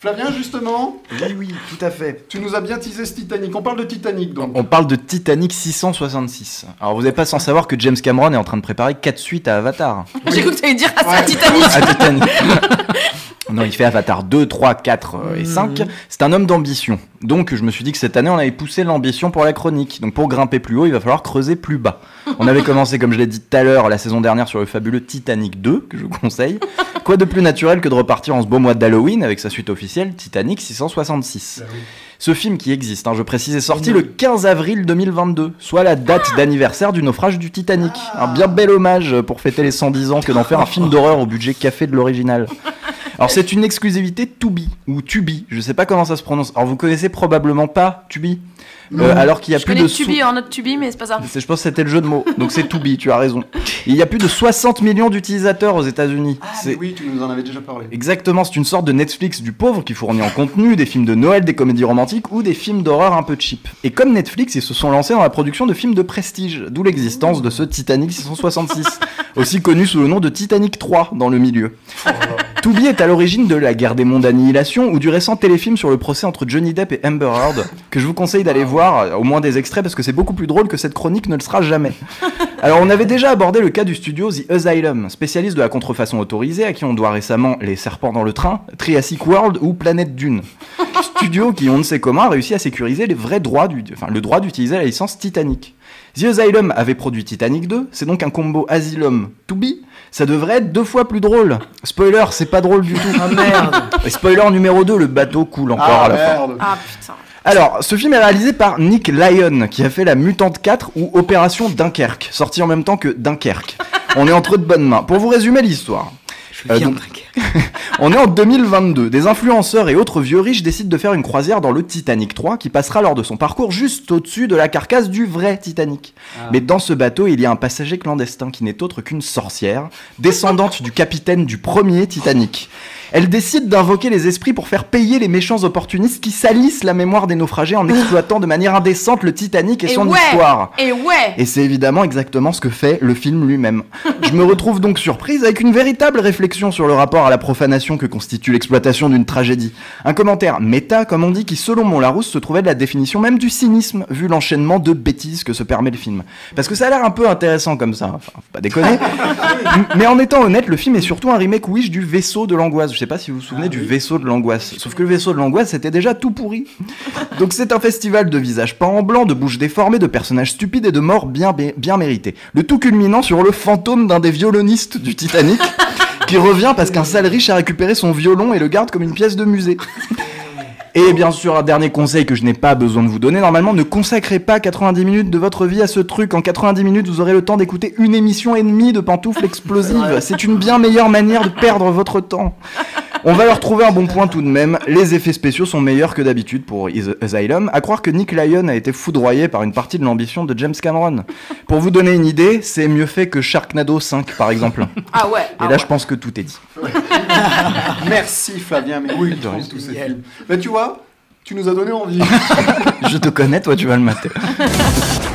Flavien, justement, Oui, oui, tout à fait. tu nous as bien teasé ce Titanic. On parle de Titanic, donc. On parle de Titanic 666. Alors vous n'êtes pas sans savoir que James Cameron est en train de préparer 4 suites à Avatar. J'ai cru que tu allais dire Ouais. Titanic. À Titanic. Non, il fait Avatar 2, 3, 4 euh, et 5. C'est un homme d'ambition. Donc je me suis dit que cette année, on avait poussé l'ambition pour la chronique. Donc pour grimper plus haut, il va falloir creuser plus bas. On avait commencé, comme je l'ai dit tout à l'heure, la saison dernière sur le fabuleux Titanic 2, que je vous conseille. Quoi de plus naturel que de repartir en ce beau mois d'Halloween avec sa suite officielle, Titanic 666. Ce film qui existe, hein, je précise, est sorti le 15 avril 2022, soit la date d'anniversaire du naufrage du Titanic. Un bien bel hommage pour fêter les 110 ans que d'en faire un film d'horreur au budget café de l'original. Alors c'est une exclusivité Tubi, ou Tubi, je sais pas comment ça se prononce. Alors vous connaissez probablement pas Tubi, Euh, alors qu'il y a Je plus de... Tubi sou- en autre Tubi, mais c'est pas ça. Je pense que c'était le jeu de mots, donc c'est Tubi, tu as raison. Il y a plus de 60 millions d'utilisateurs aux États-Unis. Ah, oui, tu nous en avais déjà parlé. Exactement, c'est une sorte de Netflix du pauvre qui fournit en contenu des films de Noël, des comédies romantiques ou des films d'horreur un peu cheap. Et comme Netflix, ils se sont lancés dans la production de films de prestige, d'où l'existence de ce Titanic 666, aussi connu sous le nom de Titanic 3 dans le milieu. Tubi est à l'origine de la guerre des mondes Annihilation ou du récent téléfilm sur le procès entre Johnny Depp et Amber Heard, que je vous conseille d'aller voir, euh, au moins des extraits, parce que c'est beaucoup plus drôle que cette chronique ne le sera jamais. Alors on avait déjà abordé le cas du studio The Asylum, spécialiste de la contrefaçon autorisée, à qui on doit récemment Les Serpents dans le train, Triassic World ou Planète Dune. Studio qui, on ne sait comment, a réussi à sécuriser les vrais droits du, enfin, le droit d'utiliser la licence Titanic. The Asylum avait produit Titanic 2, c'est donc un combo Asylum to be. Ça devrait être deux fois plus drôle. Spoiler, c'est pas drôle du tout. Ah merde. Et spoiler numéro 2, le bateau coule encore Ah, à la fin. merde. Ah putain. Alors, ce film est réalisé par Nick Lyon, qui a fait La Mutante 4 ou Opération Dunkerque, sorti en même temps que Dunkerque. On est entre de bonnes mains. Pour vous résumer l'histoire. Euh, donc- on est en 2022. Des influenceurs et autres vieux riches décident de faire une croisière dans le Titanic 3 qui passera lors de son parcours juste au-dessus de la carcasse du vrai Titanic. Mais dans ce bateau, il y a un passager clandestin qui n'est autre qu'une sorcière, descendante du capitaine du premier Titanic. Elle décide d'invoquer les esprits pour faire payer les méchants opportunistes qui salissent la mémoire des naufragés en exploitant de manière indécente le Titanic et, Et son ouais. histoire. Et ouais. Et c'est évidemment exactement ce que fait le film lui-même. Je me retrouve donc surprise avec une véritable réflexion sur le rapport à la profanation que constitue l'exploitation d'une tragédie. Un commentaire méta, comme on dit, qui selon mon Larousse se trouvait de la définition même du cynisme, vu l'enchaînement de bêtises que se permet le film. Parce que ça a l'air un peu intéressant comme ça, enfin, faut pas déconner. Mais en étant honnête, le film est surtout un remake Wish du vaisseau de l'angoisse. Je sais pas si vous vous souvenez du vaisseau de l'angoisse. Sauf que le vaisseau de l'angoisse c'était déjà tout pourri. Donc c'est un festival de visages peints en blanc, de bouches déformées, de personnages stupides et de morts bien, bien méritées. Le tout culminant sur le fantôme d'un des violonistes du Titanic, qui revient parce qu'un sale riche a récupéré son violon et le garde comme une pièce de musée. Et bien sûr, un dernier conseil que je n'ai pas besoin de vous donner, normalement, ne consacrez pas 90 minutes de votre vie à ce truc. En 90 minutes, vous aurez le temps d'écouter une émission et demie de pantoufles explosives. C'est une bien meilleure manière de perdre votre temps. On va leur trouver un bon point tout de même. Les effets spéciaux sont meilleurs que d'habitude pour Asylum. À croire que Nick Lyon a été foudroyé par une partie de l'ambition de James Cameron. Pour vous donner une idée, c'est mieux fait que Sharknado 5 par exemple. Ah ouais. Et ah là, ouais. je pense que tout est dit. Merci Flavien, mais oui, rien. tous ces films? Mais tu vois, tu nous as donné envie. Je te connais, toi, tu vas le mater.